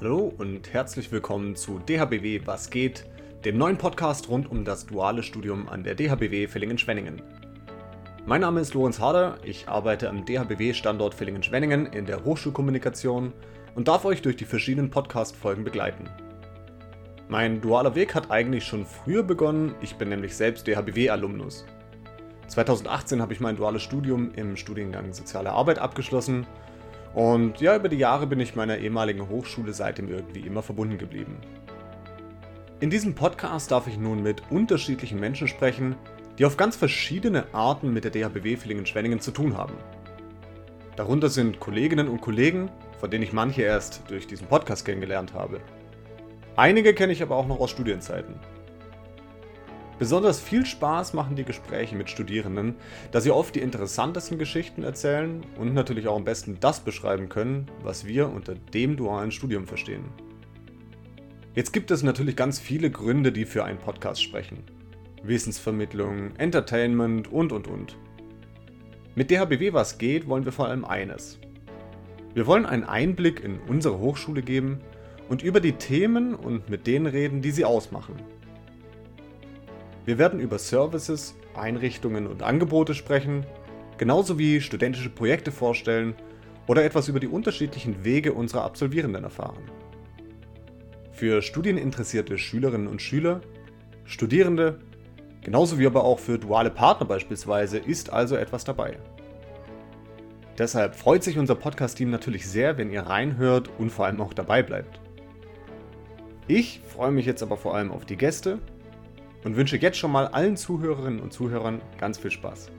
Hallo und herzlich willkommen zu DHBW Was geht, dem neuen Podcast rund um das duale Studium an der DHBW Villingen-Schwenningen. Mein Name ist Lorenz Harder, ich arbeite am DHBW-Standort Villingen-Schwenningen in der Hochschulkommunikation und darf euch durch die verschiedenen Podcast-Folgen begleiten. Mein dualer Weg hat eigentlich schon früher begonnen, ich bin nämlich selbst DHBW-Alumnus. 2018 habe ich mein duales Studium im Studiengang Soziale Arbeit abgeschlossen und ja, über die Jahre bin ich meiner ehemaligen Hochschule seitdem irgendwie immer verbunden geblieben. In diesem Podcast darf ich nun mit unterschiedlichen Menschen sprechen, die auf ganz verschiedene Arten mit der DHBW Villingen-Schwenningen zu tun haben. Darunter sind Kolleginnen und Kollegen, von denen ich manche erst durch diesen Podcast kennengelernt habe. Einige kenne ich aber auch noch aus Studienzeiten. Besonders viel Spaß machen die Gespräche mit Studierenden, da sie oft die interessantesten Geschichten erzählen und natürlich auch am besten das beschreiben können, was wir unter dem dualen Studium verstehen. Jetzt gibt es natürlich ganz viele Gründe, die für einen Podcast sprechen. Wissensvermittlung, Entertainment und und und. Mit DHBW was geht, wollen wir vor allem eines. Wir wollen einen Einblick in unsere Hochschule geben und über die Themen und mit denen reden, die sie ausmachen. Wir werden über Services, Einrichtungen und Angebote sprechen, genauso wie studentische Projekte vorstellen oder etwas über die unterschiedlichen Wege unserer Absolvierenden erfahren. Für studieninteressierte Schülerinnen und Schüler, Studierende, genauso wie aber auch für duale Partner beispielsweise ist also etwas dabei. Deshalb freut sich unser Podcast-Team natürlich sehr, wenn ihr reinhört und vor allem auch dabei bleibt. Ich freue mich jetzt aber vor allem auf die Gäste und wünsche jetzt schon mal allen Zuhörerinnen und Zuhörern ganz viel Spaß.